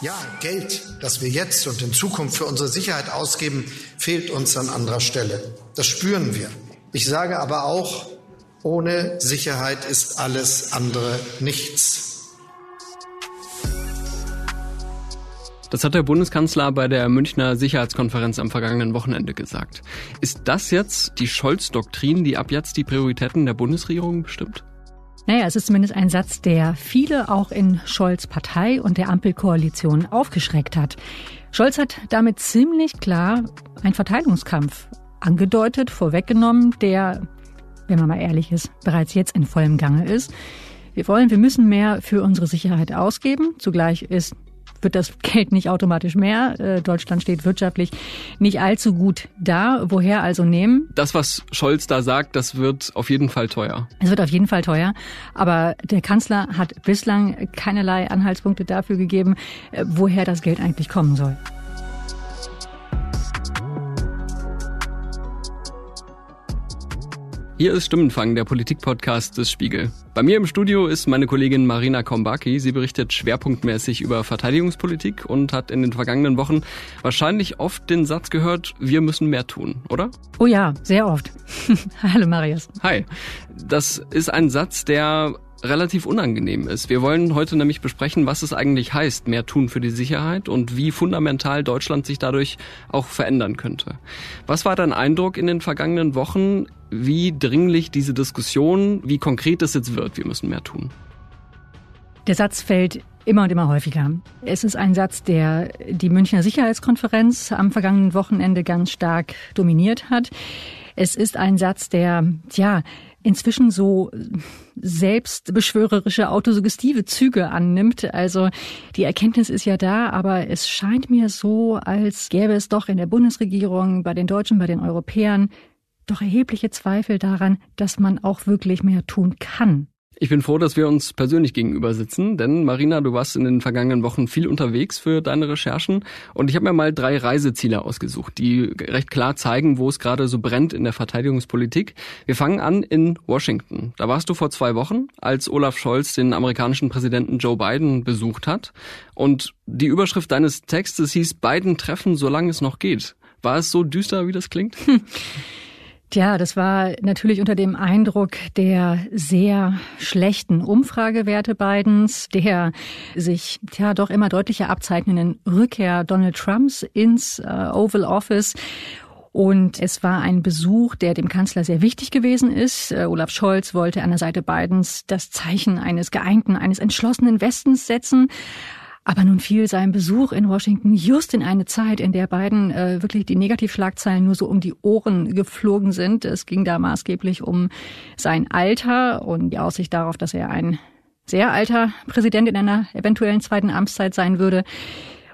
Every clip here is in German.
Ja, Geld, das wir jetzt und in Zukunft für unsere Sicherheit ausgeben, fehlt uns an anderer Stelle. Das spüren wir. Ich sage aber auch, ohne Sicherheit ist alles andere nichts. Das hat der Bundeskanzler bei der Münchner Sicherheitskonferenz am vergangenen Wochenende gesagt. Ist das jetzt die Scholz-Doktrin, die ab jetzt die Prioritäten der Bundesregierung bestimmt? Naja, es ist zumindest ein Satz, der viele auch in Scholz Partei und der Ampelkoalition aufgeschreckt hat. Scholz hat damit ziemlich klar einen Verteilungskampf angedeutet, vorweggenommen, der, wenn man mal ehrlich ist, bereits jetzt in vollem Gange ist. Wir wollen, wir müssen mehr für unsere Sicherheit ausgeben. Zugleich ist wird das Geld nicht automatisch mehr. Äh, Deutschland steht wirtschaftlich nicht allzu gut da. Woher also nehmen? Das, was Scholz da sagt, das wird auf jeden Fall teuer. Es wird auf jeden Fall teuer. Aber der Kanzler hat bislang keinerlei Anhaltspunkte dafür gegeben, äh, woher das Geld eigentlich kommen soll. Hier ist Stimmenfang, der Politikpodcast des Spiegel. Bei mir im Studio ist meine Kollegin Marina Kombaki. Sie berichtet schwerpunktmäßig über Verteidigungspolitik und hat in den vergangenen Wochen wahrscheinlich oft den Satz gehört, wir müssen mehr tun, oder? Oh ja, sehr oft. Hallo Marius. Hi. Das ist ein Satz, der relativ unangenehm ist. Wir wollen heute nämlich besprechen, was es eigentlich heißt, mehr tun für die Sicherheit und wie fundamental Deutschland sich dadurch auch verändern könnte. Was war dein Eindruck in den vergangenen Wochen, wie dringlich diese Diskussion, wie konkret es jetzt wird, wir müssen mehr tun? Der Satz fällt immer und immer häufiger. Es ist ein Satz, der die Münchner Sicherheitskonferenz am vergangenen Wochenende ganz stark dominiert hat. Es ist ein Satz, der, ja, inzwischen so selbstbeschwörerische, autosuggestive Züge annimmt. Also die Erkenntnis ist ja da, aber es scheint mir so, als gäbe es doch in der Bundesregierung, bei den Deutschen, bei den Europäern doch erhebliche Zweifel daran, dass man auch wirklich mehr tun kann. Ich bin froh, dass wir uns persönlich gegenüber sitzen, denn Marina, du warst in den vergangenen Wochen viel unterwegs für deine Recherchen und ich habe mir mal drei Reiseziele ausgesucht, die recht klar zeigen, wo es gerade so brennt in der Verteidigungspolitik. Wir fangen an in Washington. Da warst du vor zwei Wochen, als Olaf Scholz den amerikanischen Präsidenten Joe Biden besucht hat und die Überschrift deines Textes hieß Biden treffen, solange es noch geht. War es so düster, wie das klingt? Tja, das war natürlich unter dem Eindruck der sehr schlechten Umfragewerte Bidens, der sich ja doch immer deutlicher abzeichnenden Rückkehr Donald Trumps ins äh, Oval Office. Und es war ein Besuch, der dem Kanzler sehr wichtig gewesen ist. Äh, Olaf Scholz wollte an der Seite Bidens das Zeichen eines geeinten, eines entschlossenen Westens setzen. Aber nun fiel sein Besuch in Washington just in eine Zeit, in der beiden äh, wirklich die Negativschlagzeilen nur so um die Ohren geflogen sind. Es ging da maßgeblich um sein Alter und die Aussicht darauf, dass er ein sehr alter Präsident in einer eventuellen zweiten Amtszeit sein würde.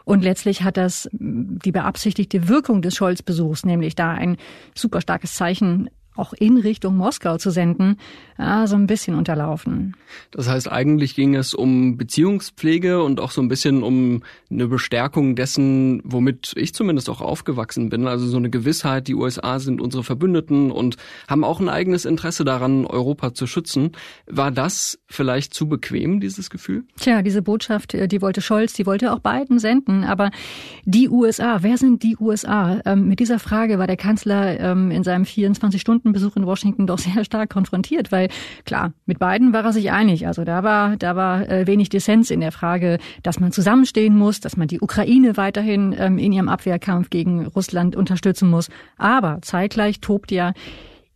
Und letztlich hat das die beabsichtigte Wirkung des Scholz-Besuchs, nämlich da ein super starkes Zeichen auch in Richtung Moskau zu senden, ja, so ein bisschen unterlaufen. Das heißt, eigentlich ging es um Beziehungspflege und auch so ein bisschen um eine Bestärkung dessen, womit ich zumindest auch aufgewachsen bin. Also so eine Gewissheit, die USA sind unsere Verbündeten und haben auch ein eigenes Interesse daran, Europa zu schützen. War das vielleicht zu bequem, dieses Gefühl? Tja, diese Botschaft, äh, die wollte Scholz, die wollte auch Biden senden. Aber die USA, wer sind die USA? Ähm, mit dieser Frage war der Kanzler ähm, in seinem 24 Stunden Besuch in Washington doch sehr stark konfrontiert, weil klar, mit beiden war er sich einig. Also da war, da war äh, wenig Dissens in der Frage, dass man zusammenstehen muss, dass man die Ukraine weiterhin ähm, in ihrem Abwehrkampf gegen Russland unterstützen muss. Aber zeitgleich tobt ja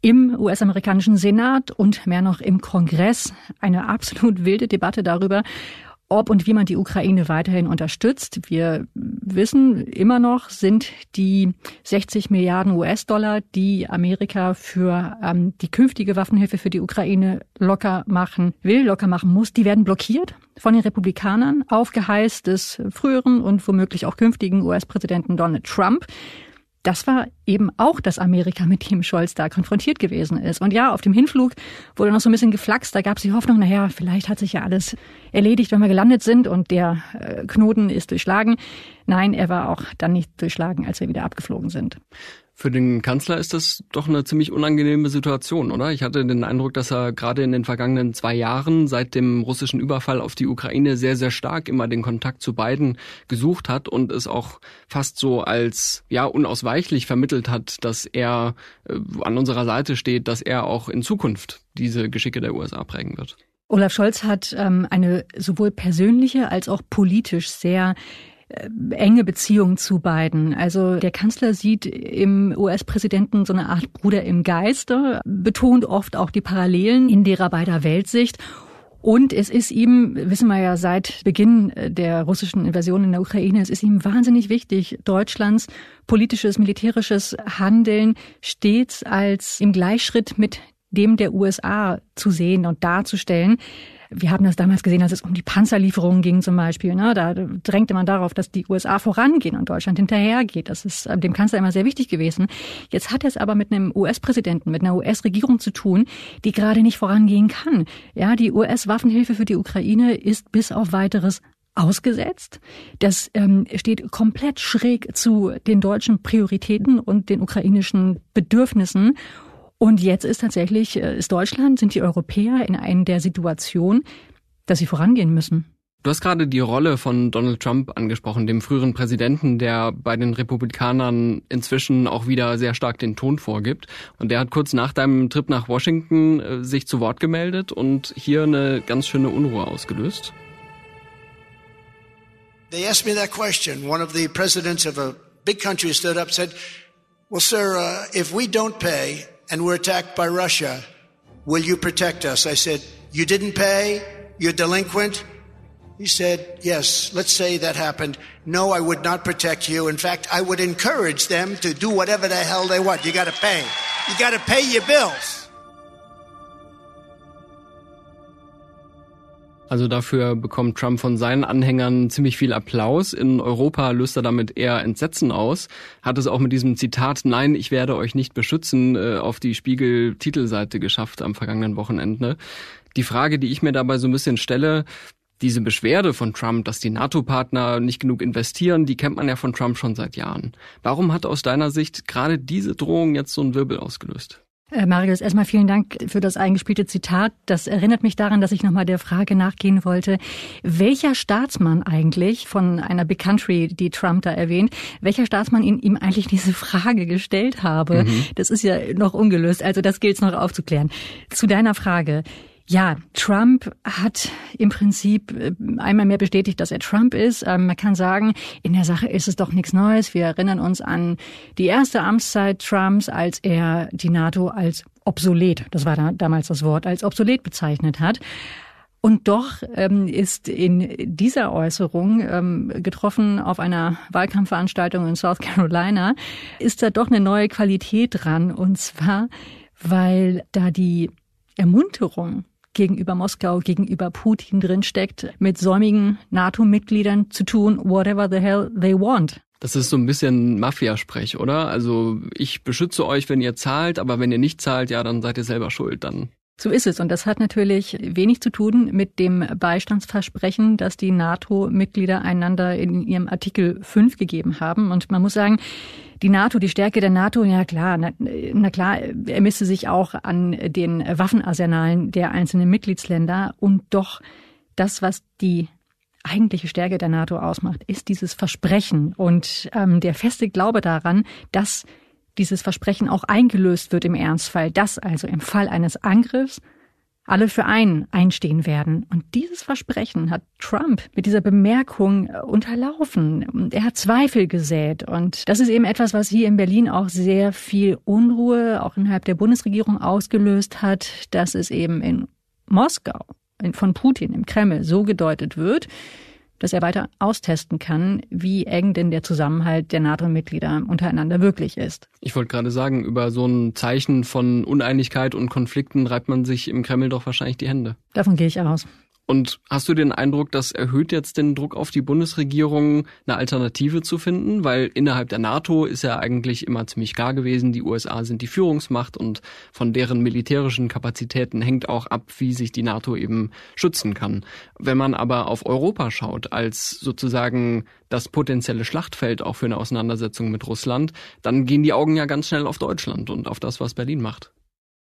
im US-amerikanischen Senat und mehr noch im Kongress eine absolut wilde Debatte darüber, ob und wie man die Ukraine weiterhin unterstützt. Wir wissen immer noch, sind die 60 Milliarden US-Dollar, die Amerika für ähm, die künftige Waffenhilfe für die Ukraine locker machen will, locker machen muss, die werden blockiert von den Republikanern auf Geheiß des früheren und womöglich auch künftigen US-Präsidenten Donald Trump das war eben auch das Amerika, mit dem Scholz da konfrontiert gewesen ist. Und ja, auf dem Hinflug wurde noch so ein bisschen geflaxt. Da gab es die Hoffnung, naja, vielleicht hat sich ja alles erledigt, wenn wir gelandet sind und der äh, Knoten ist durchschlagen. Nein, er war auch dann nicht durchschlagen, als wir wieder abgeflogen sind. Für den Kanzler ist das doch eine ziemlich unangenehme Situation, oder? Ich hatte den Eindruck, dass er gerade in den vergangenen zwei Jahren seit dem russischen Überfall auf die Ukraine sehr, sehr stark immer den Kontakt zu beiden gesucht hat und es auch fast so als, ja, unausweichlich vermittelt hat, dass er äh, an unserer Seite steht, dass er auch in Zukunft diese Geschicke der USA prägen wird. Olaf Scholz hat ähm, eine sowohl persönliche als auch politisch sehr enge Beziehung zu beiden. Also der Kanzler sieht im US-Präsidenten so eine Art Bruder im Geiste, betont oft auch die Parallelen in derer beider Weltsicht. Und es ist ihm, wissen wir ja seit Beginn der russischen Invasion in der Ukraine, es ist ihm wahnsinnig wichtig, Deutschlands politisches, militärisches Handeln stets als im Gleichschritt mit dem der USA zu sehen und darzustellen. Wir haben das damals gesehen, als es um die Panzerlieferungen ging zum Beispiel. Ne? Da drängte man darauf, dass die USA vorangehen und Deutschland hinterhergeht. Das ist dem Kanzler immer sehr wichtig gewesen. Jetzt hat er es aber mit einem US-Präsidenten, mit einer US-Regierung zu tun, die gerade nicht vorangehen kann. Ja, die US-Waffenhilfe für die Ukraine ist bis auf weiteres ausgesetzt. Das ähm, steht komplett schräg zu den deutschen Prioritäten und den ukrainischen Bedürfnissen. Und jetzt ist tatsächlich, äh, ist Deutschland, sind die Europäer in einer der Situation, dass sie vorangehen müssen. Du hast gerade die Rolle von Donald Trump angesprochen, dem früheren Präsidenten, der bei den Republikanern inzwischen auch wieder sehr stark den Ton vorgibt. Und der hat kurz nach deinem Trip nach Washington äh, sich zu Wort gemeldet und hier eine ganz schöne Unruhe ausgelöst. They asked me that question. One of the presidents of a big country stood up and said, well, sir, uh, if we don't pay, and we're attacked by Russia, will you protect us? I said, You didn't pay? You're delinquent? He said, Yes, let's say that happened. No, I would not protect you. In fact, I would encourage them to do whatever the hell they want. You got to pay. You got to pay your bills. Also dafür bekommt Trump von seinen Anhängern ziemlich viel Applaus. In Europa löst er damit eher Entsetzen aus. Hat es auch mit diesem Zitat Nein, ich werde euch nicht beschützen äh, auf die Spiegel-Titelseite geschafft am vergangenen Wochenende. Die Frage, die ich mir dabei so ein bisschen stelle, diese Beschwerde von Trump, dass die NATO-Partner nicht genug investieren, die kennt man ja von Trump schon seit Jahren. Warum hat aus deiner Sicht gerade diese Drohung jetzt so einen Wirbel ausgelöst? Äh, Marius, erstmal vielen Dank für das eingespielte Zitat. Das erinnert mich daran, dass ich nochmal der Frage nachgehen wollte, welcher Staatsmann eigentlich von einer Big Country, die Trump da erwähnt, welcher Staatsmann ihn, ihm eigentlich diese Frage gestellt habe. Mhm. Das ist ja noch ungelöst, also das gilt es noch aufzuklären. Zu deiner Frage. Ja, Trump hat im Prinzip äh, einmal mehr bestätigt, dass er Trump ist. Ähm, man kann sagen, in der Sache ist es doch nichts Neues. Wir erinnern uns an die erste Amtszeit Trumps, als er die NATO als obsolet, das war da, damals das Wort, als obsolet bezeichnet hat. Und doch ähm, ist in dieser Äußerung, ähm, getroffen auf einer Wahlkampfveranstaltung in South Carolina, ist da doch eine neue Qualität dran. Und zwar, weil da die Ermunterung gegenüber Moskau, gegenüber Putin drinsteckt, mit säumigen NATO-Mitgliedern zu tun, whatever the hell they want. Das ist so ein bisschen Mafiasprech, oder? Also ich beschütze euch, wenn ihr zahlt, aber wenn ihr nicht zahlt, ja, dann seid ihr selber schuld. Dann so ist es. Und das hat natürlich wenig zu tun mit dem Beistandsversprechen, das die NATO-Mitglieder einander in ihrem Artikel 5 gegeben haben. Und man muss sagen, die NATO, die Stärke der NATO, ja klar, na, na klar, er misste sich auch an den Waffenarsenalen der einzelnen Mitgliedsländer. Und doch das, was die eigentliche Stärke der NATO ausmacht, ist dieses Versprechen und ähm, der feste Glaube daran, dass dieses Versprechen auch eingelöst wird im Ernstfall, dass also im Fall eines Angriffs alle für einen einstehen werden. Und dieses Versprechen hat Trump mit dieser Bemerkung äh, unterlaufen. Er hat Zweifel gesät. Und das ist eben etwas, was hier in Berlin auch sehr viel Unruhe, auch innerhalb der Bundesregierung ausgelöst hat, dass es eben in Moskau von Putin im Kreml so gedeutet wird, dass er weiter austesten kann, wie eng denn der Zusammenhalt der NATO-Mitglieder untereinander wirklich ist. Ich wollte gerade sagen, über so ein Zeichen von Uneinigkeit und Konflikten reibt man sich im Kreml doch wahrscheinlich die Hände. Davon gehe ich aus. Und hast du den Eindruck, das erhöht jetzt den Druck auf die Bundesregierung, eine Alternative zu finden? Weil innerhalb der NATO ist ja eigentlich immer ziemlich klar gewesen, die USA sind die Führungsmacht und von deren militärischen Kapazitäten hängt auch ab, wie sich die NATO eben schützen kann. Wenn man aber auf Europa schaut, als sozusagen das potenzielle Schlachtfeld auch für eine Auseinandersetzung mit Russland, dann gehen die Augen ja ganz schnell auf Deutschland und auf das, was Berlin macht.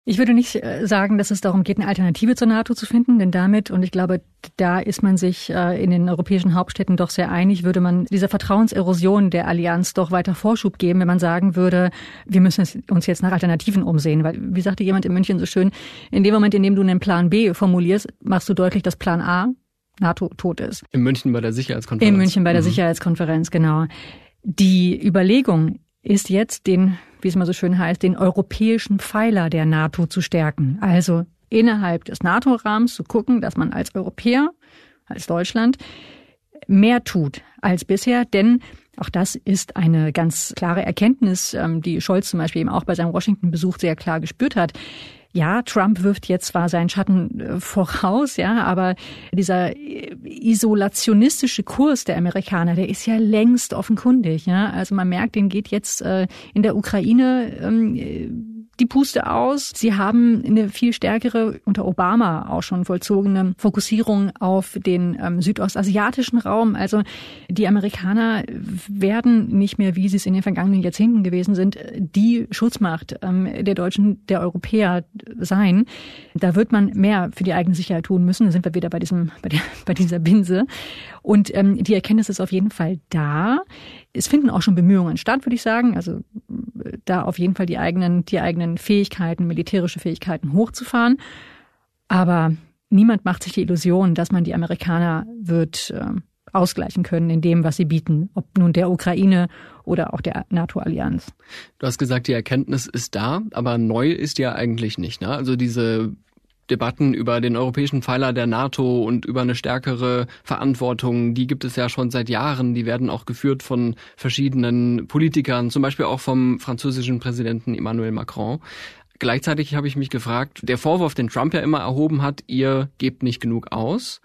Ich würde nicht äh, sagen, dass es darum geht, eine Alternative zur NATO zu finden, denn damit, und ich glaube, da ist man sich äh, in den europäischen Hauptstädten doch sehr einig, würde man dieser Vertrauenserosion der Allianz doch weiter Vorschub geben, wenn man sagen würde, wir müssen uns jetzt nach Alternativen umsehen. Weil, wie sagte jemand in München so schön, in dem Moment, in dem du einen Plan B formulierst, machst du deutlich, dass Plan A NATO tot ist. In München bei der Sicherheitskonferenz. In München bei der mhm. Sicherheitskonferenz, genau. Die Überlegung ist jetzt den wie es mal so schön heißt, den europäischen Pfeiler der NATO zu stärken. Also innerhalb des NATO-Rahmens zu gucken, dass man als Europäer, als Deutschland, mehr tut als bisher, denn auch das ist eine ganz klare Erkenntnis, ähm, die Scholz zum Beispiel eben auch bei seinem Washington-Besuch sehr klar gespürt hat ja, Trump wirft jetzt zwar seinen Schatten äh, voraus, ja, aber dieser äh, isolationistische Kurs der Amerikaner, der ist ja längst offenkundig, ja. Also man merkt, den geht jetzt äh, in der Ukraine ähm, die Puste aus. Sie haben eine viel stärkere, unter Obama auch schon vollzogene Fokussierung auf den ähm, südostasiatischen Raum. Also die Amerikaner werden nicht mehr, wie sie es in den vergangenen Jahrzehnten gewesen sind, die Schutzmacht ähm, der Deutschen, der Europäer sein. Da wird man mehr für die eigene Sicherheit tun müssen. Da sind wir wieder bei diesem, bei, der, bei dieser Binse. Und ähm, die Erkenntnis ist auf jeden Fall da. Es finden auch schon Bemühungen statt, würde ich sagen. Also da auf jeden Fall die eigenen, die eigenen Fähigkeiten, militärische Fähigkeiten hochzufahren. Aber niemand macht sich die Illusion, dass man die Amerikaner wird äh, ausgleichen können in dem, was sie bieten, ob nun der Ukraine oder auch der NATO-Allianz. Du hast gesagt, die Erkenntnis ist da, aber neu ist ja eigentlich nicht. Ne? Also diese Debatten über den europäischen Pfeiler der NATO und über eine stärkere Verantwortung, die gibt es ja schon seit Jahren. Die werden auch geführt von verschiedenen Politikern, zum Beispiel auch vom französischen Präsidenten Emmanuel Macron. Gleichzeitig habe ich mich gefragt, der Vorwurf, den Trump ja immer erhoben hat, ihr gebt nicht genug aus,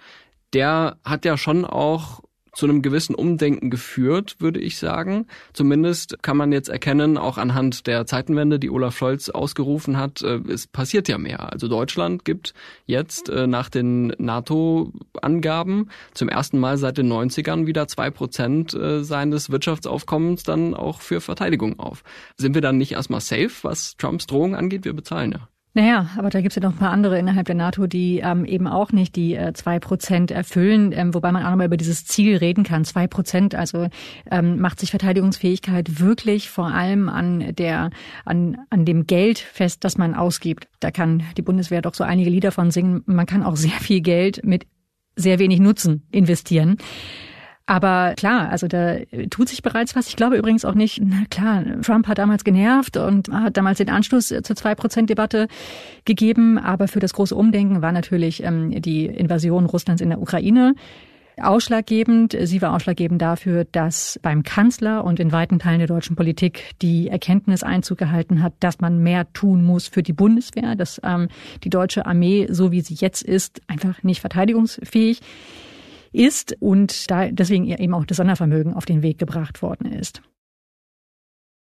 der hat ja schon auch zu einem gewissen Umdenken geführt, würde ich sagen. Zumindest kann man jetzt erkennen, auch anhand der Zeitenwende, die Olaf Scholz ausgerufen hat, äh, es passiert ja mehr. Also Deutschland gibt jetzt äh, nach den NATO-Angaben zum ersten Mal seit den 90ern wieder zwei Prozent äh, seines Wirtschaftsaufkommens dann auch für Verteidigung auf. Sind wir dann nicht erstmal safe, was Trumps Drohung angeht? Wir bezahlen ja. Naja, aber da gibt's ja noch ein paar andere innerhalb der NATO, die ähm, eben auch nicht die äh, zwei äh, Prozent erfüllen, ähm, wobei man auch nochmal über dieses Ziel reden kann. Zwei Prozent, also ähm, macht sich Verteidigungsfähigkeit wirklich vor allem an der an an dem Geld fest, das man ausgibt. Da kann die Bundeswehr doch so einige Lieder von singen. Man kann auch sehr viel Geld mit sehr wenig Nutzen investieren. Aber klar, also da tut sich bereits was. Ich glaube übrigens auch nicht, na klar, Trump hat damals genervt und hat damals den Anschluss zur Zwei-Prozent-Debatte gegeben. Aber für das große Umdenken war natürlich ähm, die Invasion Russlands in der Ukraine ausschlaggebend. Sie war ausschlaggebend dafür, dass beim Kanzler und in weiten Teilen der deutschen Politik die Erkenntnis Einzug gehalten hat, dass man mehr tun muss für die Bundeswehr, dass ähm, die deutsche Armee, so wie sie jetzt ist, einfach nicht verteidigungsfähig ist und da deswegen eben auch das Sondervermögen auf den Weg gebracht worden ist.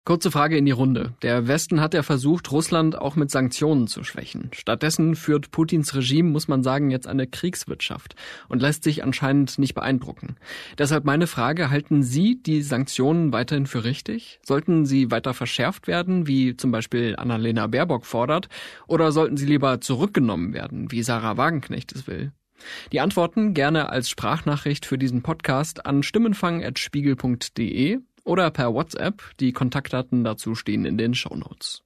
Kurze Frage in die Runde. Der Westen hat ja versucht, Russland auch mit Sanktionen zu schwächen. Stattdessen führt Putins Regime, muss man sagen, jetzt eine Kriegswirtschaft und lässt sich anscheinend nicht beeindrucken. Deshalb meine Frage, halten Sie die Sanktionen weiterhin für richtig? Sollten sie weiter verschärft werden, wie zum Beispiel Annalena Baerbock fordert, oder sollten sie lieber zurückgenommen werden, wie Sarah Wagenknecht es will? Die Antworten gerne als Sprachnachricht für diesen Podcast an stimmenfang.spiegel.de oder per WhatsApp. Die Kontaktdaten dazu stehen in den Shownotes.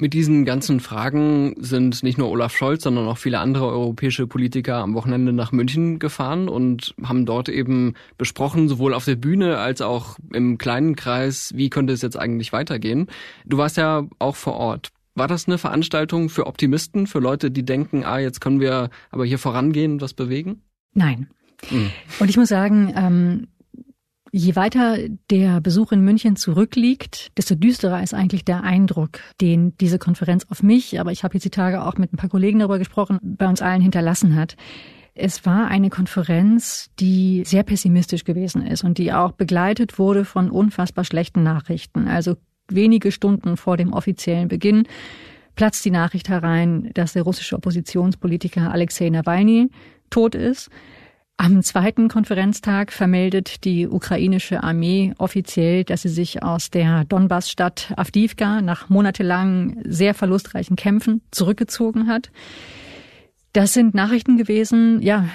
Mit diesen ganzen Fragen sind nicht nur Olaf Scholz, sondern auch viele andere europäische Politiker am Wochenende nach München gefahren und haben dort eben besprochen, sowohl auf der Bühne als auch im kleinen Kreis, wie könnte es jetzt eigentlich weitergehen. Du warst ja auch vor Ort. War das eine Veranstaltung für Optimisten, für Leute, die denken, ah, jetzt können wir aber hier vorangehen und was bewegen? Nein. Mhm. Und ich muss sagen, ähm, je weiter der Besuch in München zurückliegt, desto düsterer ist eigentlich der Eindruck, den diese Konferenz auf mich, aber ich habe jetzt die Tage auch mit ein paar Kollegen darüber gesprochen, bei uns allen hinterlassen hat. Es war eine Konferenz, die sehr pessimistisch gewesen ist und die auch begleitet wurde von unfassbar schlechten Nachrichten. Also wenige Stunden vor dem offiziellen Beginn platzt die Nachricht herein, dass der russische Oppositionspolitiker Alexei Nawalny tot ist. Am zweiten Konferenztag vermeldet die ukrainische Armee offiziell, dass sie sich aus der Donbass-Stadt Avdivka nach monatelangen, sehr verlustreichen Kämpfen zurückgezogen hat. Das sind Nachrichten gewesen, ja,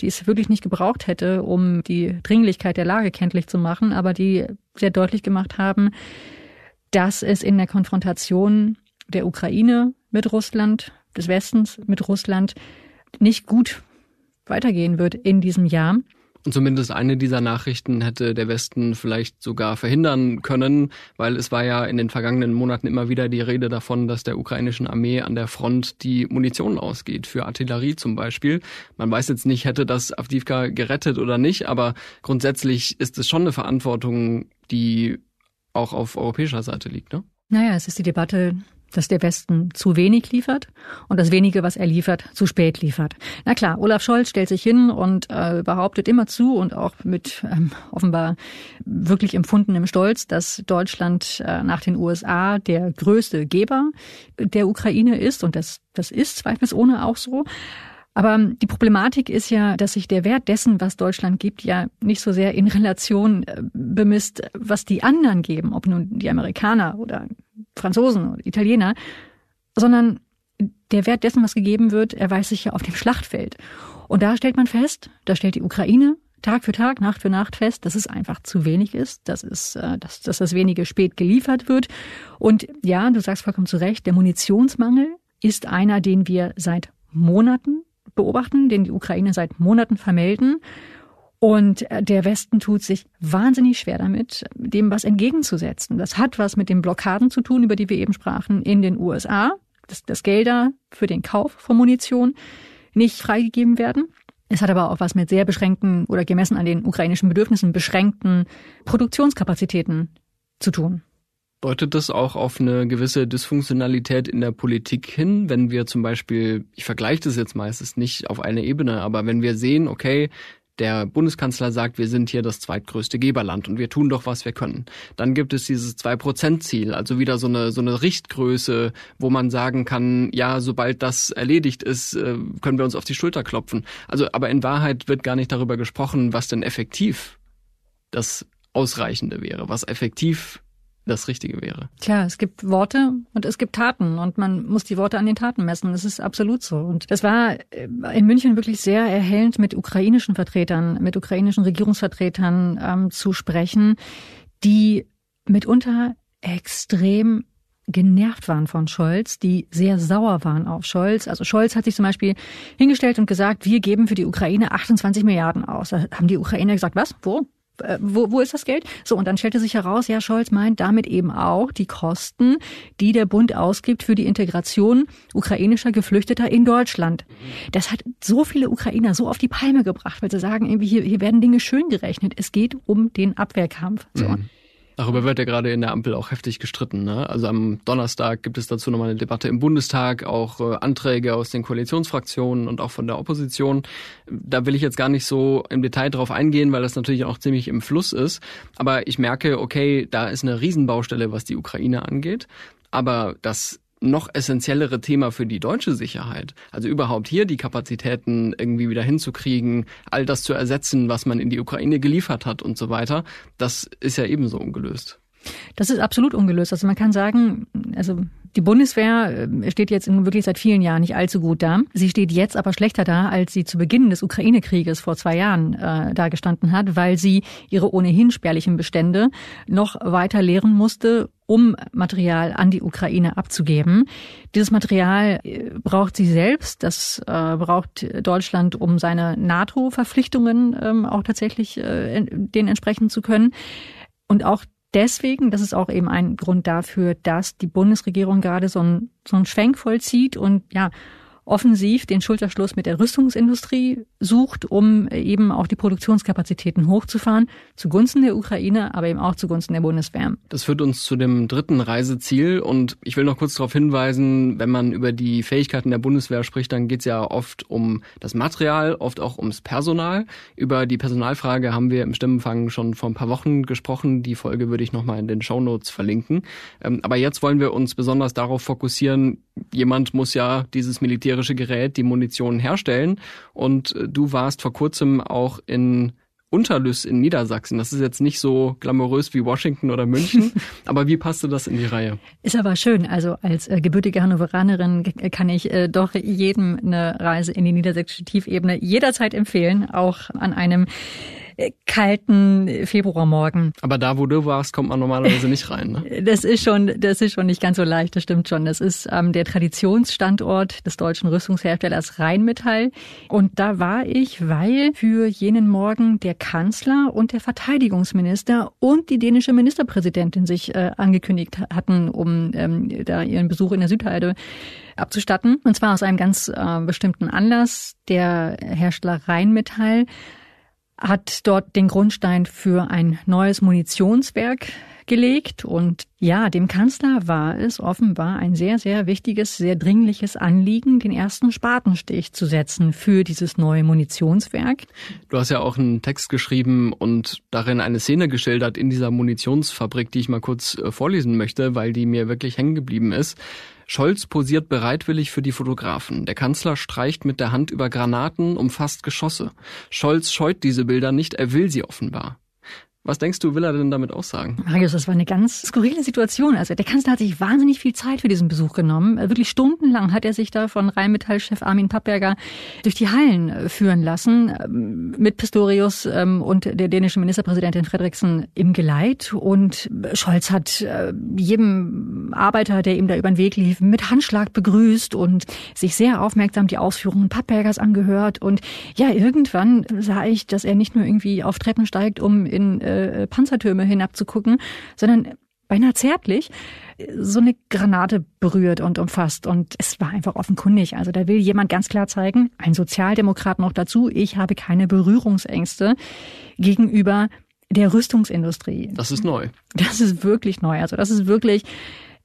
die es wirklich nicht gebraucht hätte, um die Dringlichkeit der Lage kenntlich zu machen, aber die sehr deutlich gemacht haben, dass es in der Konfrontation der Ukraine mit Russland, des Westens mit Russland, nicht gut weitergehen wird in diesem Jahr. Und zumindest eine dieser Nachrichten hätte der Westen vielleicht sogar verhindern können, weil es war ja in den vergangenen Monaten immer wieder die Rede davon, dass der ukrainischen Armee an der Front die Munition ausgeht, für Artillerie zum Beispiel. Man weiß jetzt nicht, hätte das Avdivka gerettet oder nicht, aber grundsätzlich ist es schon eine Verantwortung, die auch auf europäischer Seite liegt, ne? Naja, es ist die Debatte dass der Westen zu wenig liefert und das wenige, was er liefert, zu spät liefert. Na klar, Olaf Scholz stellt sich hin und äh, behauptet immer zu und auch mit ähm, offenbar wirklich empfundenem Stolz, dass Deutschland äh, nach den USA der größte Geber der Ukraine ist und das, das ist zweifelsohne auch so. Aber die Problematik ist ja, dass sich der Wert dessen, was Deutschland gibt, ja nicht so sehr in Relation äh, bemisst, was die anderen geben, ob nun die Amerikaner oder Franzosen oder Italiener, sondern der Wert dessen, was gegeben wird, erweist sich ja auf dem Schlachtfeld. Und da stellt man fest, da stellt die Ukraine Tag für Tag, Nacht für Nacht fest, dass es einfach zu wenig ist, dass es, äh, dass, dass das wenige spät geliefert wird. Und ja, du sagst vollkommen zu Recht, der Munitionsmangel ist einer, den wir seit Monaten beobachten, den die Ukraine seit Monaten vermelden. Und äh, der Westen tut sich wahnsinnig schwer damit, dem was entgegenzusetzen. Das hat was mit den Blockaden zu tun, über die wir eben sprachen, in den USA, dass, dass Gelder für den Kauf von Munition nicht freigegeben werden. Es hat aber auch was mit sehr beschränkten oder gemessen an den ukrainischen Bedürfnissen beschränkten Produktionskapazitäten zu tun. Deutet das auch auf eine gewisse Dysfunktionalität in der Politik hin, wenn wir zum Beispiel, ich vergleiche das jetzt meistens nicht auf eine Ebene, aber wenn wir sehen, okay, der Bundeskanzler sagt, wir sind hier das zweitgrößte Geberland und wir tun doch, was wir können. Dann gibt es dieses Zwei-Prozent-Ziel, also wieder so eine, so eine Richtgröße, wo man sagen kann, ja, sobald das erledigt ist, äh, können wir uns auf die Schulter klopfen. Also, aber in Wahrheit wird gar nicht darüber gesprochen, was denn effektiv das Ausreichende wäre, was effektiv das Richtige wäre. Tja, es gibt Worte und es gibt Taten und man muss die Worte an den Taten messen. Das ist absolut so. Und das war äh, in München wirklich sehr erhellend, mit ukrainischen Vertretern, mit ukrainischen Regierungsvertretern ähm, zu sprechen, die mitunter extrem genervt waren von Scholz, die sehr sauer waren auf Scholz. Also Scholz hat sich zum Beispiel hingestellt und gesagt, wir geben für die Ukraine 28 Milliarden aus. Da haben die Ukrainer gesagt, was? Wo? Äh, wo, wo ist das Geld? So, und dann stellte sich heraus, ja, Scholz meint damit eben auch die Kosten, die der Bund ausgibt für die Integration ukrainischer Geflüchteter in Deutschland. Das hat so viele Ukrainer so auf die Palme gebracht, weil sie sagen, irgendwie hier, hier werden Dinge schön gerechnet. Es geht um den Abwehrkampf. So. Mhm. Darüber wird ja gerade in der Ampel auch heftig gestritten. Ne? Also am Donnerstag gibt es dazu nochmal eine Debatte im Bundestag, auch äh, Anträge aus den Koalitionsfraktionen und auch von der Opposition. Da will ich jetzt gar nicht so im Detail drauf eingehen, weil das natürlich auch ziemlich im Fluss ist. Aber ich merke, okay, da ist eine Riesenbaustelle, was die Ukraine angeht. Aber das noch essentiellere Thema für die deutsche Sicherheit. Also überhaupt hier die Kapazitäten irgendwie wieder hinzukriegen, all das zu ersetzen, was man in die Ukraine geliefert hat und so weiter, das ist ja ebenso ungelöst. Das ist absolut ungelöst. Also man kann sagen, also die Bundeswehr äh, steht jetzt wirklich seit vielen Jahren nicht allzu gut da. Sie steht jetzt aber schlechter da, als sie zu Beginn des Ukraine-Krieges vor zwei Jahren äh, dagestanden hat, weil sie ihre ohnehin spärlichen Bestände noch weiter leeren musste, um Material an die Ukraine abzugeben. Dieses Material äh, braucht sie selbst, das äh, braucht Deutschland, um seine NATO-Verpflichtungen ähm, auch tatsächlich äh, den entsprechen zu können. Und auch deswegen, das ist auch eben ein Grund dafür, dass die Bundesregierung gerade so einen, so einen Schwenk vollzieht und ja, offensiv den Schulterschluss mit der Rüstungsindustrie sucht, um eben auch die Produktionskapazitäten hochzufahren, zugunsten der Ukraine, aber eben auch zugunsten der Bundeswehr. Das führt uns zu dem dritten Reiseziel und ich will noch kurz darauf hinweisen, wenn man über die Fähigkeiten der Bundeswehr spricht, dann geht es ja oft um das Material, oft auch ums Personal. Über die Personalfrage haben wir im Stimmenfang schon vor ein paar Wochen gesprochen. Die Folge würde ich nochmal in den Shownotes verlinken. Ähm, aber jetzt wollen wir uns besonders darauf fokussieren, jemand muss ja dieses militärische Gerät, die Munition herstellen. Und äh, du warst vor kurzem auch in Unterlüss in Niedersachsen. Das ist jetzt nicht so glamourös wie Washington oder München, aber wie passte das in die Reihe? Ist aber schön. Also als äh, gebürtige Hannoveranerin kann ich äh, doch jedem eine Reise in die niedersächsische Tiefebene jederzeit empfehlen, auch an einem kalten Februarmorgen. Aber da, wo du warst, kommt man normalerweise nicht rein. Ne? Das ist schon, das ist schon nicht ganz so leicht. Das stimmt schon. Das ist ähm, der Traditionsstandort des deutschen Rüstungsherstellers Rheinmetall. Und da war ich, weil für jenen Morgen der Kanzler und der Verteidigungsminister und die dänische Ministerpräsidentin sich äh, angekündigt hatten, um ähm, da ihren Besuch in der Südheide abzustatten. Und zwar aus einem ganz äh, bestimmten Anlass. Der Hersteller Rheinmetall hat dort den Grundstein für ein neues Munitionswerk gelegt und ja, dem Kanzler war es offenbar ein sehr, sehr wichtiges, sehr dringliches Anliegen, den ersten Spatenstich zu setzen für dieses neue Munitionswerk. Du hast ja auch einen Text geschrieben und darin eine Szene geschildert in dieser Munitionsfabrik, die ich mal kurz äh, vorlesen möchte, weil die mir wirklich hängen geblieben ist. Scholz posiert bereitwillig für die Fotografen. Der Kanzler streicht mit der Hand über Granaten, umfasst Geschosse. Scholz scheut diese Bilder nicht, er will sie offenbar. Was denkst du, will er denn damit aussagen? Marius, das war eine ganz skurrile Situation. Also der Kanzler hat sich wahnsinnig viel Zeit für diesen Besuch genommen. Äh, wirklich stundenlang hat er sich da von Rheinmetall-Chef Armin Pappberger durch die Hallen äh, führen lassen, ähm, mit Pistorius ähm, und der dänischen Ministerpräsidentin Fredriksen im Geleit. Und Scholz hat äh, jedem Arbeiter, der ihm da über den Weg lief, mit Handschlag begrüßt und sich sehr aufmerksam die Ausführungen Pappbergers angehört. Und ja, irgendwann sah ich, dass er nicht nur irgendwie auf Treppen steigt, um in äh, Panzertürme hinabzugucken, sondern beinahe zärtlich so eine Granate berührt und umfasst. Und es war einfach offenkundig. Also da will jemand ganz klar zeigen, ein Sozialdemokrat noch dazu, ich habe keine Berührungsängste gegenüber der Rüstungsindustrie. Das ist neu. Das ist wirklich neu. Also das ist wirklich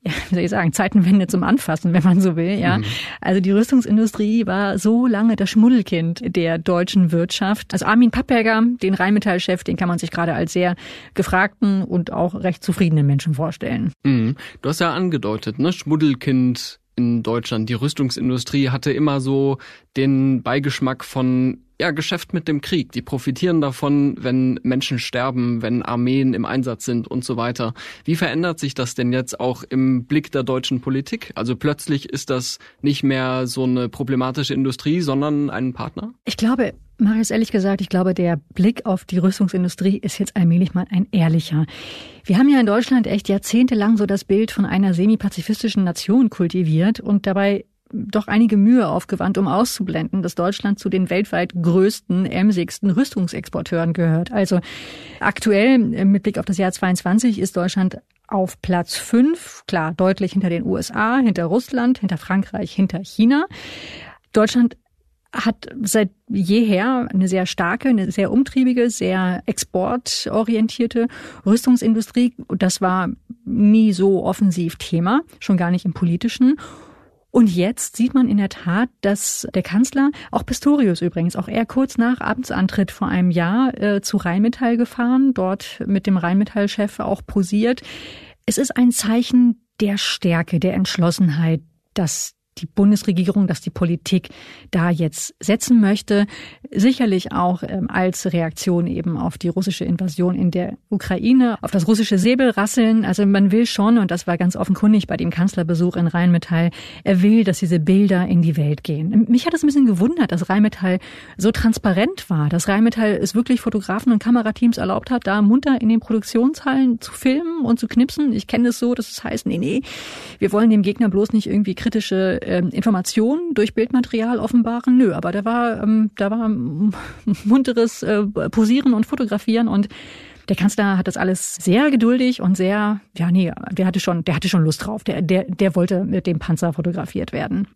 ja, wie soll ich sagen, Zeitenwende zum Anfassen, wenn man so will, ja. Mhm. Also die Rüstungsindustrie war so lange das Schmuddelkind der deutschen Wirtschaft. Also Armin Pappberger, den Rheinmetall-Chef, den kann man sich gerade als sehr gefragten und auch recht zufriedenen Menschen vorstellen. Mhm. Du hast ja angedeutet, ne, Schmuddelkind in Deutschland. Die Rüstungsindustrie hatte immer so den Beigeschmack von ja, Geschäft mit dem Krieg. Die profitieren davon, wenn Menschen sterben, wenn Armeen im Einsatz sind und so weiter. Wie verändert sich das denn jetzt auch im Blick der deutschen Politik? Also plötzlich ist das nicht mehr so eine problematische Industrie, sondern ein Partner? Ich glaube, Marius, ehrlich gesagt, ich glaube, der Blick auf die Rüstungsindustrie ist jetzt allmählich mal ein ehrlicher. Wir haben ja in Deutschland echt jahrzehntelang so das Bild von einer semi-pazifistischen Nation kultiviert und dabei doch einige Mühe aufgewandt, um auszublenden, dass Deutschland zu den weltweit größten, emsigsten Rüstungsexporteuren gehört. Also aktuell mit Blick auf das Jahr 22 ist Deutschland auf Platz fünf, klar, deutlich hinter den USA, hinter Russland, hinter Frankreich, hinter China. Deutschland hat seit jeher eine sehr starke, eine sehr umtriebige, sehr exportorientierte Rüstungsindustrie. Das war nie so offensiv Thema, schon gar nicht im politischen. Und jetzt sieht man in der Tat, dass der Kanzler, auch Pistorius übrigens, auch er kurz nach Amtsantritt vor einem Jahr äh, zu Rheinmetall gefahren, dort mit dem Rheinmetall-Chef auch posiert. Es ist ein Zeichen der Stärke, der Entschlossenheit, dass die Bundesregierung, dass die Politik da jetzt setzen möchte. Sicherlich auch ähm, als Reaktion eben auf die russische Invasion in der Ukraine, auf das russische Säbelrasseln. Also man will schon, und das war ganz offenkundig bei dem Kanzlerbesuch in Rheinmetall, er will, dass diese Bilder in die Welt gehen. Mich hat es ein bisschen gewundert, dass Rheinmetall so transparent war, dass Rheinmetall es wirklich Fotografen und Kamerateams erlaubt hat, da munter in den Produktionshallen zu filmen und zu knipsen. Ich kenne es so, dass es heißt, nee, nee, wir wollen dem Gegner bloß nicht irgendwie kritische ähm, Informationen durch Bildmaterial offenbaren. Nö, aber da war, ähm, da war munteres äh, Posieren und Fotografieren und der Kanzler hat das alles sehr geduldig und sehr, ja, nee, der hatte schon, der hatte schon Lust drauf. Der, der, der wollte mit dem Panzer fotografiert werden.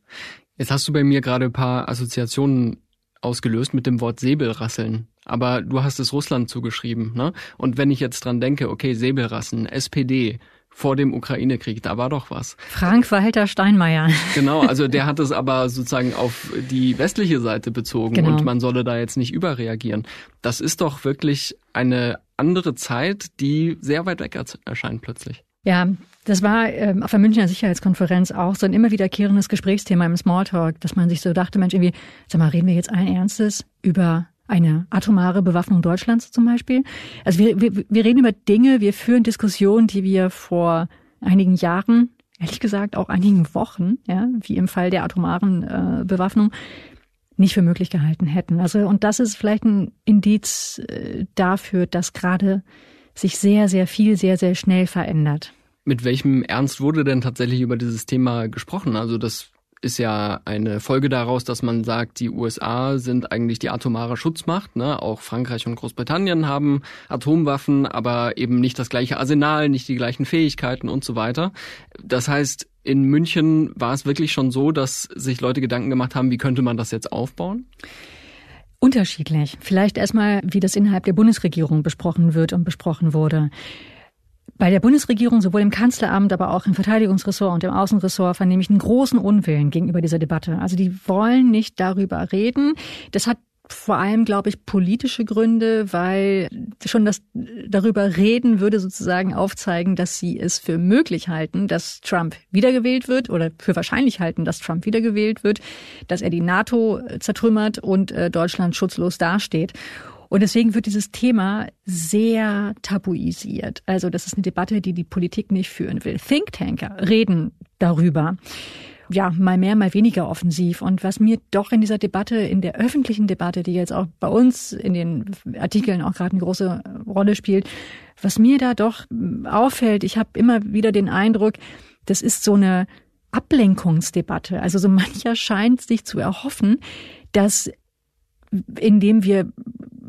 Jetzt hast du bei mir gerade ein paar Assoziationen ausgelöst mit dem Wort Säbelrasseln. Aber du hast es Russland zugeschrieben, ne? Und wenn ich jetzt dran denke, okay, Säbelrassen, SPD, vor dem Ukraine-Krieg, da war doch was. Frank-Walter Steinmeier. Genau, also der hat es aber sozusagen auf die westliche Seite bezogen genau. und man solle da jetzt nicht überreagieren. Das ist doch wirklich eine andere Zeit, die sehr weit weg erscheint plötzlich. Ja, das war ähm, auf der Münchner Sicherheitskonferenz auch so ein immer wiederkehrendes Gesprächsthema im Smalltalk, dass man sich so dachte, Mensch, irgendwie, sag mal, reden wir jetzt allen Ernstes über eine atomare Bewaffnung Deutschlands zum Beispiel? Also wir, wir, wir reden über Dinge, wir führen Diskussionen, die wir vor einigen Jahren, ehrlich gesagt auch einigen Wochen, ja, wie im Fall der atomaren äh, Bewaffnung, nicht für möglich gehalten hätten. Also und das ist vielleicht ein Indiz äh, dafür, dass gerade sich sehr, sehr viel, sehr, sehr schnell verändert. Mit welchem Ernst wurde denn tatsächlich über dieses Thema gesprochen? Also das ist ja eine Folge daraus, dass man sagt, die USA sind eigentlich die atomare Schutzmacht. Ne? Auch Frankreich und Großbritannien haben Atomwaffen, aber eben nicht das gleiche Arsenal, nicht die gleichen Fähigkeiten und so weiter. Das heißt, in München war es wirklich schon so, dass sich Leute Gedanken gemacht haben, wie könnte man das jetzt aufbauen? Unterschiedlich. Vielleicht erstmal, wie das innerhalb der Bundesregierung besprochen wird und besprochen wurde. Bei der Bundesregierung, sowohl im Kanzleramt, aber auch im Verteidigungsressort und im Außenressort, vernehme ich einen großen Unwillen gegenüber dieser Debatte. Also die wollen nicht darüber reden. Das hat vor allem, glaube ich, politische Gründe, weil schon das darüber reden würde sozusagen aufzeigen, dass sie es für möglich halten, dass Trump wiedergewählt wird oder für wahrscheinlich halten, dass Trump wiedergewählt wird, dass er die NATO zertrümmert und äh, Deutschland schutzlos dasteht. Und deswegen wird dieses Thema sehr tabuisiert. Also das ist eine Debatte, die die Politik nicht führen will. Thinktanker reden darüber ja, mal mehr, mal weniger offensiv. Und was mir doch in dieser Debatte, in der öffentlichen Debatte, die jetzt auch bei uns in den Artikeln auch gerade eine große Rolle spielt, was mir da doch auffällt, ich habe immer wieder den Eindruck, das ist so eine Ablenkungsdebatte. Also so mancher scheint sich zu erhoffen, dass indem wir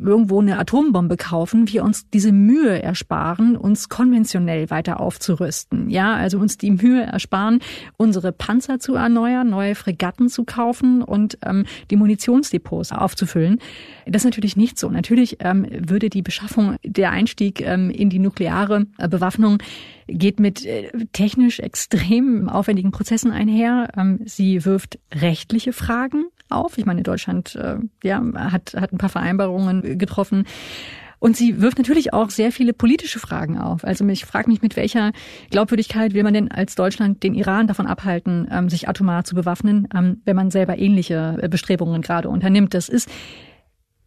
irgendwo eine Atombombe kaufen, wir uns diese Mühe ersparen, uns konventionell weiter aufzurüsten. Ja, also uns die Mühe ersparen, unsere Panzer zu erneuern, neue Fregatten zu kaufen und ähm, die Munitionsdepots aufzufüllen. Das ist natürlich nicht so. Natürlich ähm, würde die Beschaffung, der Einstieg ähm, in die nukleare äh, Bewaffnung geht mit äh, technisch extrem aufwendigen Prozessen einher. Ähm, sie wirft rechtliche Fragen auf. Ich meine, Deutschland äh, ja, hat, hat ein paar Vereinbarungen getroffen. Und sie wirft natürlich auch sehr viele politische Fragen auf. Also ich frage mich, mit welcher Glaubwürdigkeit will man denn als Deutschland den Iran davon abhalten, ähm, sich atomar zu bewaffnen, ähm, wenn man selber ähnliche äh, Bestrebungen gerade unternimmt. Das ist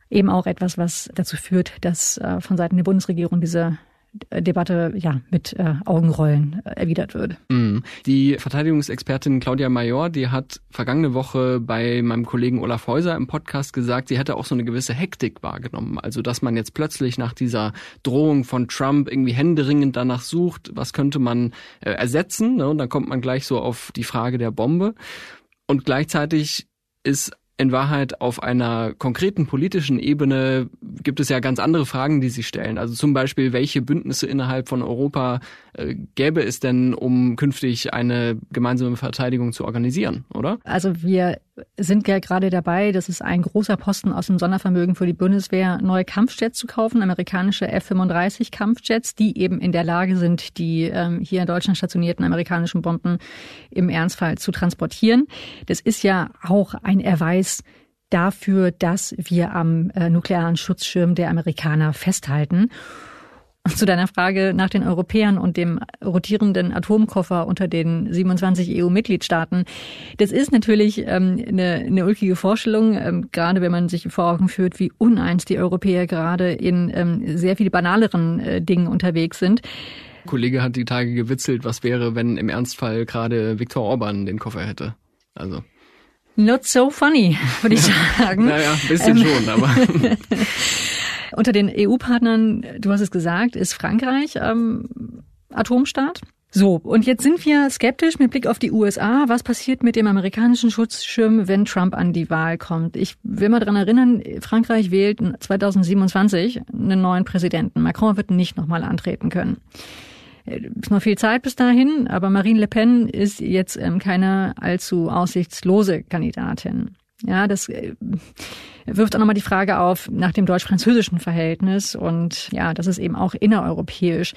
eben auch etwas, was dazu führt, dass äh, von Seiten der Bundesregierung diese Debatte ja mit äh, Augenrollen äh, erwidert wird. Mhm. Die Verteidigungsexpertin Claudia Major, die hat vergangene Woche bei meinem Kollegen Olaf Häuser im Podcast gesagt, sie hätte auch so eine gewisse Hektik wahrgenommen. Also dass man jetzt plötzlich nach dieser Drohung von Trump irgendwie händeringend danach sucht, was könnte man äh, ersetzen. Ne? Und dann kommt man gleich so auf die Frage der Bombe. Und gleichzeitig ist in Wahrheit auf einer konkreten politischen Ebene gibt es ja ganz andere Fragen, die sie stellen. Also zum Beispiel, welche Bündnisse innerhalb von Europa äh, gäbe es denn, um künftig eine gemeinsame Verteidigung zu organisieren, oder? Also wir sind ja gerade dabei, das ist ein großer Posten aus dem Sondervermögen für die Bundeswehr, neue Kampfjets zu kaufen, amerikanische F-35 Kampfjets, die eben in der Lage sind, die ähm, hier in Deutschland stationierten amerikanischen Bomben im Ernstfall zu transportieren. Das ist ja auch ein Erweis dafür, dass wir am äh, nuklearen Schutzschirm der Amerikaner festhalten. Und zu deiner Frage nach den Europäern und dem rotierenden Atomkoffer unter den 27 EU-Mitgliedstaaten. Das ist natürlich ähm, eine, eine ulkige Vorstellung, ähm, gerade wenn man sich vor Augen führt, wie uneins die Europäer gerade in ähm, sehr viel banaleren äh, Dingen unterwegs sind. Ein Kollege hat die Tage gewitzelt, was wäre, wenn im Ernstfall gerade Viktor Orban den Koffer hätte. Also. Not so funny, würde ich sagen. naja, ein bisschen ähm, schon, aber. Unter den EU-Partnern, du hast es gesagt, ist Frankreich ähm, Atomstaat. So, und jetzt sind wir skeptisch mit Blick auf die USA. Was passiert mit dem amerikanischen Schutzschirm, wenn Trump an die Wahl kommt? Ich will mal dran erinnern, Frankreich wählt 2027 einen neuen Präsidenten. Macron wird nicht nochmal antreten können. Ist noch viel Zeit bis dahin, aber Marine Le Pen ist jetzt ähm, keine allzu aussichtslose Kandidatin. Ja, das äh, wirft auch nochmal die Frage auf nach dem deutsch-französischen Verhältnis und ja, das ist eben auch innereuropäisch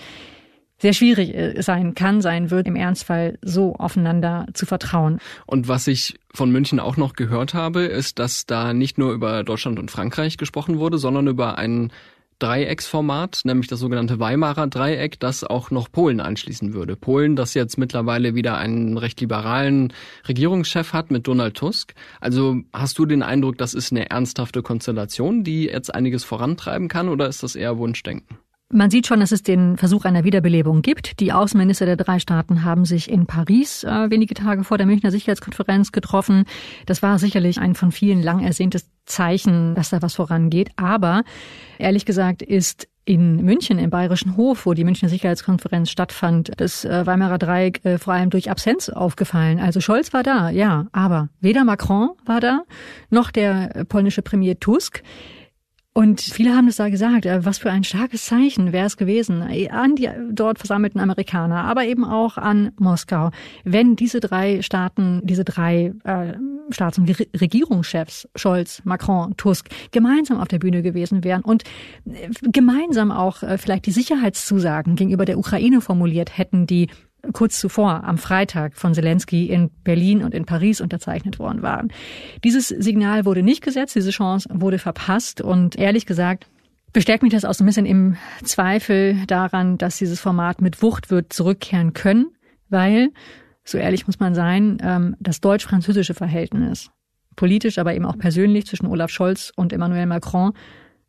sehr schwierig äh, sein kann, sein wird, im Ernstfall so aufeinander zu vertrauen. Und was ich von München auch noch gehört habe, ist, dass da nicht nur über Deutschland und Frankreich gesprochen wurde, sondern über ein Dreiecksformat, nämlich das sogenannte Weimarer Dreieck, das auch noch Polen anschließen würde. Polen, das jetzt mittlerweile wieder einen recht liberalen Regierungschef hat mit Donald Tusk. Also hast du den Eindruck, das ist eine ernsthafte Konstellation, die jetzt einiges vorantreiben kann, oder ist das eher Wunschdenken? Man sieht schon, dass es den Versuch einer Wiederbelebung gibt. Die Außenminister der drei Staaten haben sich in Paris äh, wenige Tage vor der Münchner Sicherheitskonferenz getroffen. Das war sicherlich ein von vielen lang ersehntes Zeichen, dass da was vorangeht. Aber ehrlich gesagt ist in München, im Bayerischen Hof, wo die Münchner Sicherheitskonferenz stattfand, das äh, Weimarer Dreieck äh, vor allem durch Absenz aufgefallen. Also Scholz war da, ja, aber weder Macron war da, noch der polnische Premier Tusk. Und viele haben es da gesagt, äh, was für ein starkes Zeichen wäre es gewesen äh, an die dort versammelten Amerikaner, aber eben auch an Moskau, wenn diese drei Staaten, diese drei äh, Staats- und Regierungschefs, Scholz, Macron, Tusk, gemeinsam auf der Bühne gewesen wären und äh, gemeinsam auch äh, vielleicht die Sicherheitszusagen gegenüber der Ukraine formuliert hätten, die kurz zuvor am Freitag von Zelensky in Berlin und in Paris unterzeichnet worden waren. Dieses Signal wurde nicht gesetzt, diese Chance wurde verpasst und ehrlich gesagt bestärkt mich das auch so ein bisschen im Zweifel daran, dass dieses Format mit Wucht wird zurückkehren können, weil, so ehrlich muss man sein, ähm, das deutsch-französische Verhältnis, politisch, aber eben auch persönlich zwischen Olaf Scholz und Emmanuel Macron,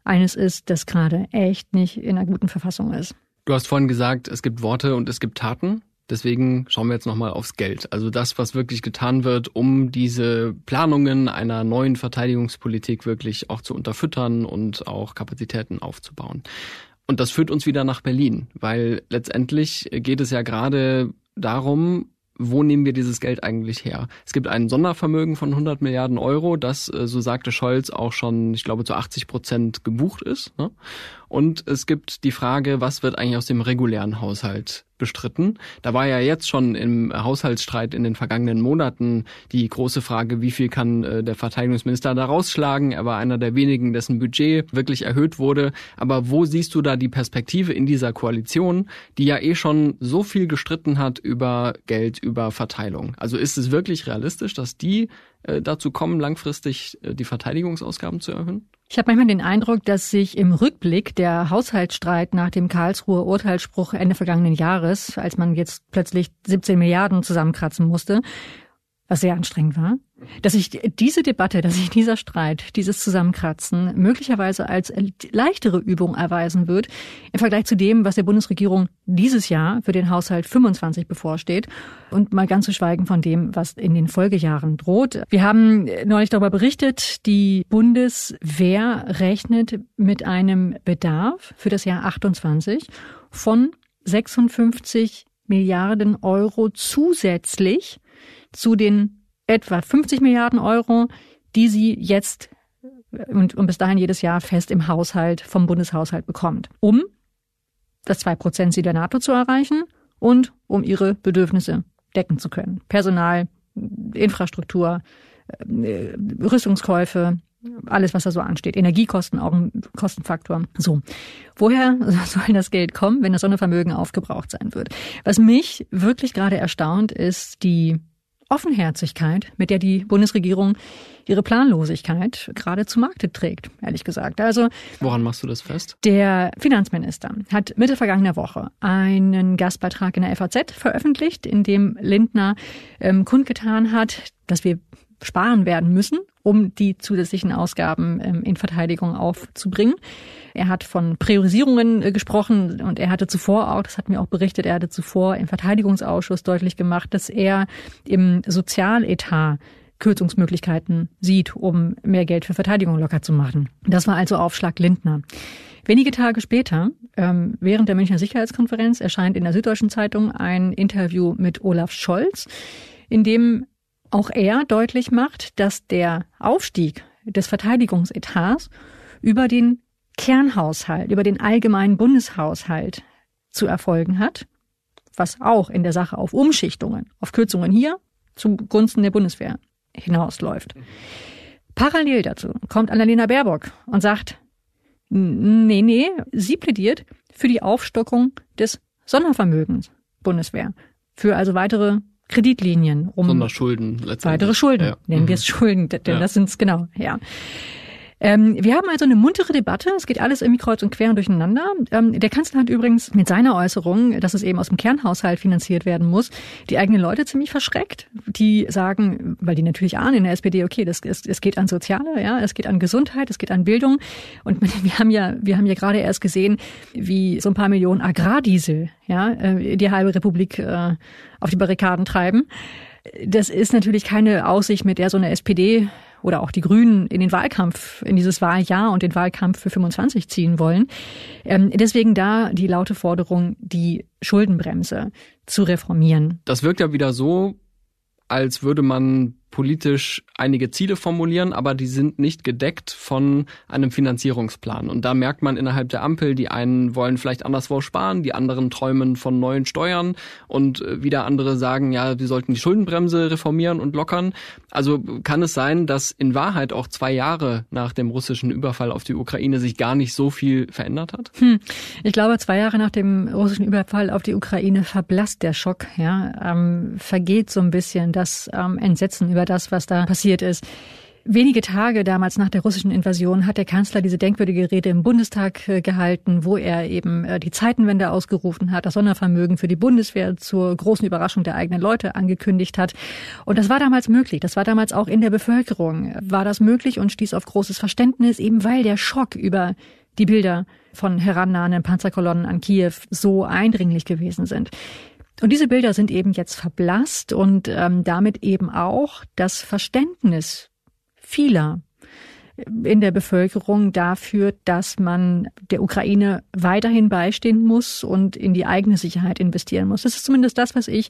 eines ist, das gerade echt nicht in einer guten Verfassung ist. Du hast vorhin gesagt, es gibt Worte und es gibt Taten. Deswegen schauen wir jetzt nochmal aufs Geld. Also das, was wirklich getan wird, um diese Planungen einer neuen Verteidigungspolitik wirklich auch zu unterfüttern und auch Kapazitäten aufzubauen. Und das führt uns wieder nach Berlin, weil letztendlich geht es ja gerade darum, wo nehmen wir dieses Geld eigentlich her? Es gibt ein Sondervermögen von 100 Milliarden Euro, das, äh, so sagte Scholz, auch schon, ich glaube, zu 80 Prozent gebucht ist. Ne? Und es gibt die Frage, was wird eigentlich aus dem regulären Haushalt bestritten? Da war ja jetzt schon im Haushaltsstreit in den vergangenen Monaten die große Frage, wie viel kann äh, der Verteidigungsminister da rausschlagen? Er war einer der wenigen, dessen Budget wirklich erhöht wurde. Aber wo siehst du da die Perspektive in dieser Koalition, die ja eh schon so viel gestritten hat über Geld, über Verteilung? Also ist es wirklich realistisch, dass die dazu kommen, langfristig äh, die Verteidigungsausgaben zu erhöhen? Ich habe manchmal den Eindruck, dass sich im Rückblick der Haushaltsstreit nach dem Karlsruher Urteilsspruch Ende vergangenen Jahres, als man jetzt plötzlich 17 Milliarden zusammenkratzen musste, was sehr anstrengend war, dass sich diese Debatte, dass sich dieser Streit, dieses Zusammenkratzen möglicherweise als leichtere Übung erweisen wird im Vergleich zu dem, was der Bundesregierung dieses Jahr für den Haushalt 25 bevorsteht und mal ganz zu schweigen von dem, was in den Folgejahren droht. Wir haben neulich darüber berichtet, die Bundeswehr rechnet mit einem Bedarf für das Jahr 28 von 56 Milliarden Euro zusätzlich zu den etwa 50 Milliarden Euro, die sie jetzt und, und bis dahin jedes Jahr fest im Haushalt vom Bundeshaushalt bekommt, um das 2%-Ziel der NATO zu erreichen und um ihre Bedürfnisse decken zu können. Personal, Infrastruktur, äh, Rüstungskäufe, alles, was da so ansteht. Energiekosten auch ein Kostenfaktor. So. Woher soll das Geld kommen, wenn das Sondervermögen aufgebraucht sein wird? Was mich wirklich gerade erstaunt, ist die Offenherzigkeit, mit der die Bundesregierung ihre Planlosigkeit gerade zu Markte trägt, ehrlich gesagt. Also woran machst du das fest? Der Finanzminister hat Mitte vergangener Woche einen Gastbeitrag in der FAZ veröffentlicht, in dem Lindner ähm, kundgetan hat, dass wir sparen werden müssen, um die zusätzlichen Ausgaben ähm, in Verteidigung aufzubringen. Er hat von Priorisierungen äh, gesprochen und er hatte zuvor auch, das hat mir auch berichtet, er hatte zuvor im Verteidigungsausschuss deutlich gemacht, dass er im Sozialetat Kürzungsmöglichkeiten sieht, um mehr Geld für Verteidigung locker zu machen. Das war also Aufschlag Lindner. Wenige Tage später, ähm, während der Münchner Sicherheitskonferenz, erscheint in der Süddeutschen Zeitung ein Interview mit Olaf Scholz, in dem auch er deutlich macht, dass der Aufstieg des Verteidigungsetats über den Kernhaushalt, über den allgemeinen Bundeshaushalt zu erfolgen hat. was auch in der Sache auf Umschichtungen, auf Kürzungen hier zugunsten der Bundeswehr hinausläuft. Parallel dazu kommt Annalena Baerbock und sagt, nee, nee, sie plädiert für die Aufstockung des Sondervermögens Bundeswehr. Für also weitere Kreditlinien, um Sonderschulden weitere Schulden, ja. nennen wir es mhm. Schulden, denn ja. das sind es genau, ja. Ähm, wir haben also eine muntere Debatte. Es geht alles irgendwie kreuz und quer und durcheinander. Ähm, der Kanzler hat übrigens mit seiner Äußerung, dass es eben aus dem Kernhaushalt finanziert werden muss, die eigenen Leute ziemlich verschreckt. Die sagen, weil die natürlich ahnen in der SPD, okay, das, es, es geht an Soziale, ja, es geht an Gesundheit, es geht an Bildung. Und wir haben ja, wir haben ja gerade erst gesehen, wie so ein paar Millionen Agrardiesel, ja, äh, die halbe Republik äh, auf die Barrikaden treiben. Das ist natürlich keine Aussicht, mit der so eine SPD oder auch die Grünen in den Wahlkampf, in dieses Wahljahr und den Wahlkampf für 25 ziehen wollen. Ähm, deswegen da die laute Forderung, die Schuldenbremse zu reformieren. Das wirkt ja wieder so, als würde man politisch einige Ziele formulieren, aber die sind nicht gedeckt von einem Finanzierungsplan. Und da merkt man innerhalb der Ampel, die einen wollen vielleicht anderswo sparen, die anderen träumen von neuen Steuern und äh, wieder andere sagen, ja, wir sollten die Schuldenbremse reformieren und lockern. Also kann es sein, dass in Wahrheit auch zwei Jahre nach dem russischen Überfall auf die Ukraine sich gar nicht so viel verändert hat? Hm. Ich glaube, zwei Jahre nach dem russischen Überfall auf die Ukraine verblasst der Schock, ja, ähm, vergeht so ein bisschen das ähm, Entsetzen über das, was da passiert ist. Wenige Tage damals nach der russischen Invasion hat der Kanzler diese denkwürdige Rede im Bundestag äh, gehalten, wo er eben äh, die Zeitenwende ausgerufen hat, das Sondervermögen für die Bundeswehr zur großen Überraschung der eigenen Leute angekündigt hat. Und das war damals möglich. Das war damals auch in der Bevölkerung. War das möglich und stieß auf großes Verständnis, eben weil der Schock über die Bilder von herannahenden Panzerkolonnen an Kiew so eindringlich gewesen sind. Und diese Bilder sind eben jetzt verblasst und ähm, damit eben auch das Verständnis vieler in der Bevölkerung dafür, dass man der Ukraine weiterhin beistehen muss und in die eigene Sicherheit investieren muss. Das ist zumindest das, was ich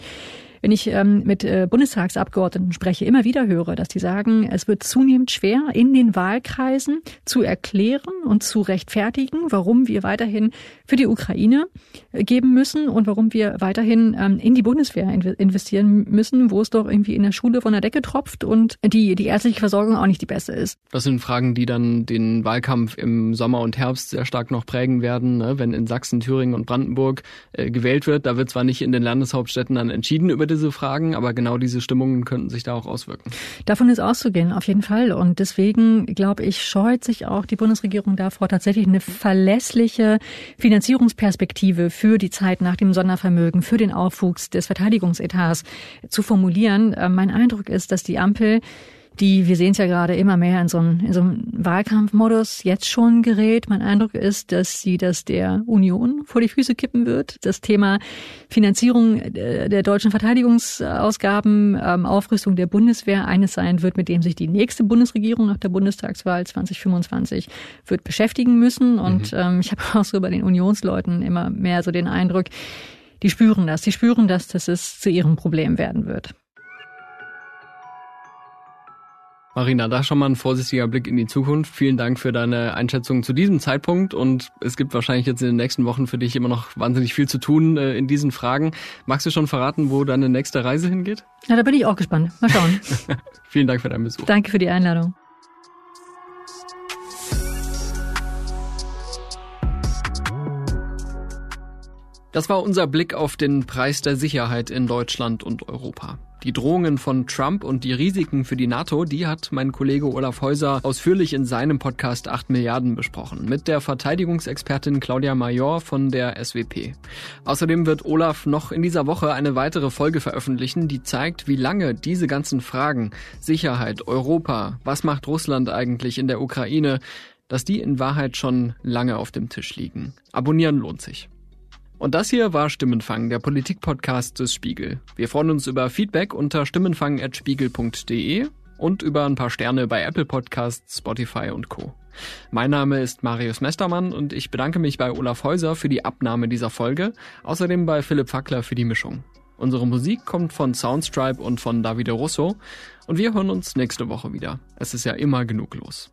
wenn ich ähm, mit äh, Bundestagsabgeordneten spreche, immer wieder höre, dass die sagen, es wird zunehmend schwer, in den Wahlkreisen zu erklären und zu rechtfertigen, warum wir weiterhin für die Ukraine äh, geben müssen und warum wir weiterhin ähm, in die Bundeswehr investieren müssen, wo es doch irgendwie in der Schule von der Decke tropft und die, die ärztliche Versorgung auch nicht die beste ist. Das sind Fragen, die dann den Wahlkampf im Sommer und Herbst sehr stark noch prägen werden, ne? wenn in Sachsen, Thüringen und Brandenburg äh, gewählt wird. Da wird zwar nicht in den Landeshauptstädten dann entschieden über diese Fragen, aber genau diese Stimmungen könnten sich da auch auswirken. Davon ist auszugehen, auf jeden Fall. Und deswegen, glaube ich, scheut sich auch die Bundesregierung davor, tatsächlich eine verlässliche Finanzierungsperspektive für die Zeit nach dem Sondervermögen, für den Aufwuchs des Verteidigungsetats zu formulieren. Äh, mein Eindruck ist, dass die Ampel die, wir sehen es ja gerade immer mehr in so, einem, in so einem Wahlkampfmodus jetzt schon gerät. Mein Eindruck ist, dass sie das der Union vor die Füße kippen wird. Das Thema Finanzierung der deutschen Verteidigungsausgaben, ähm, Aufrüstung der Bundeswehr eines sein wird, mit dem sich die nächste Bundesregierung nach der Bundestagswahl 2025 wird beschäftigen müssen. Und mhm. ähm, ich habe auch so bei den Unionsleuten immer mehr so den Eindruck, die spüren das. Die spüren das, dass es zu ihrem Problem werden wird. Marina, da schon mal ein vorsichtiger Blick in die Zukunft. Vielen Dank für deine Einschätzung zu diesem Zeitpunkt und es gibt wahrscheinlich jetzt in den nächsten Wochen für dich immer noch wahnsinnig viel zu tun äh, in diesen Fragen. Magst du schon verraten, wo deine nächste Reise hingeht? Ja, da bin ich auch gespannt. Mal schauen. Vielen Dank für deinen Besuch. Danke für die Einladung. Das war unser Blick auf den Preis der Sicherheit in Deutschland und Europa. Die Drohungen von Trump und die Risiken für die NATO, die hat mein Kollege Olaf Häuser ausführlich in seinem Podcast 8 Milliarden besprochen, mit der Verteidigungsexpertin Claudia Major von der SWP. Außerdem wird Olaf noch in dieser Woche eine weitere Folge veröffentlichen, die zeigt, wie lange diese ganzen Fragen Sicherheit, Europa, was macht Russland eigentlich in der Ukraine, dass die in Wahrheit schon lange auf dem Tisch liegen. Abonnieren lohnt sich. Und das hier war Stimmenfang, der Politikpodcast des Spiegel. Wir freuen uns über Feedback unter stimmenfang.spiegel.de und über ein paar Sterne bei Apple Podcasts, Spotify und Co. Mein Name ist Marius Mestermann und ich bedanke mich bei Olaf Häuser für die Abnahme dieser Folge, außerdem bei Philipp Fackler für die Mischung. Unsere Musik kommt von Soundstripe und von Davide Russo und wir hören uns nächste Woche wieder. Es ist ja immer genug los.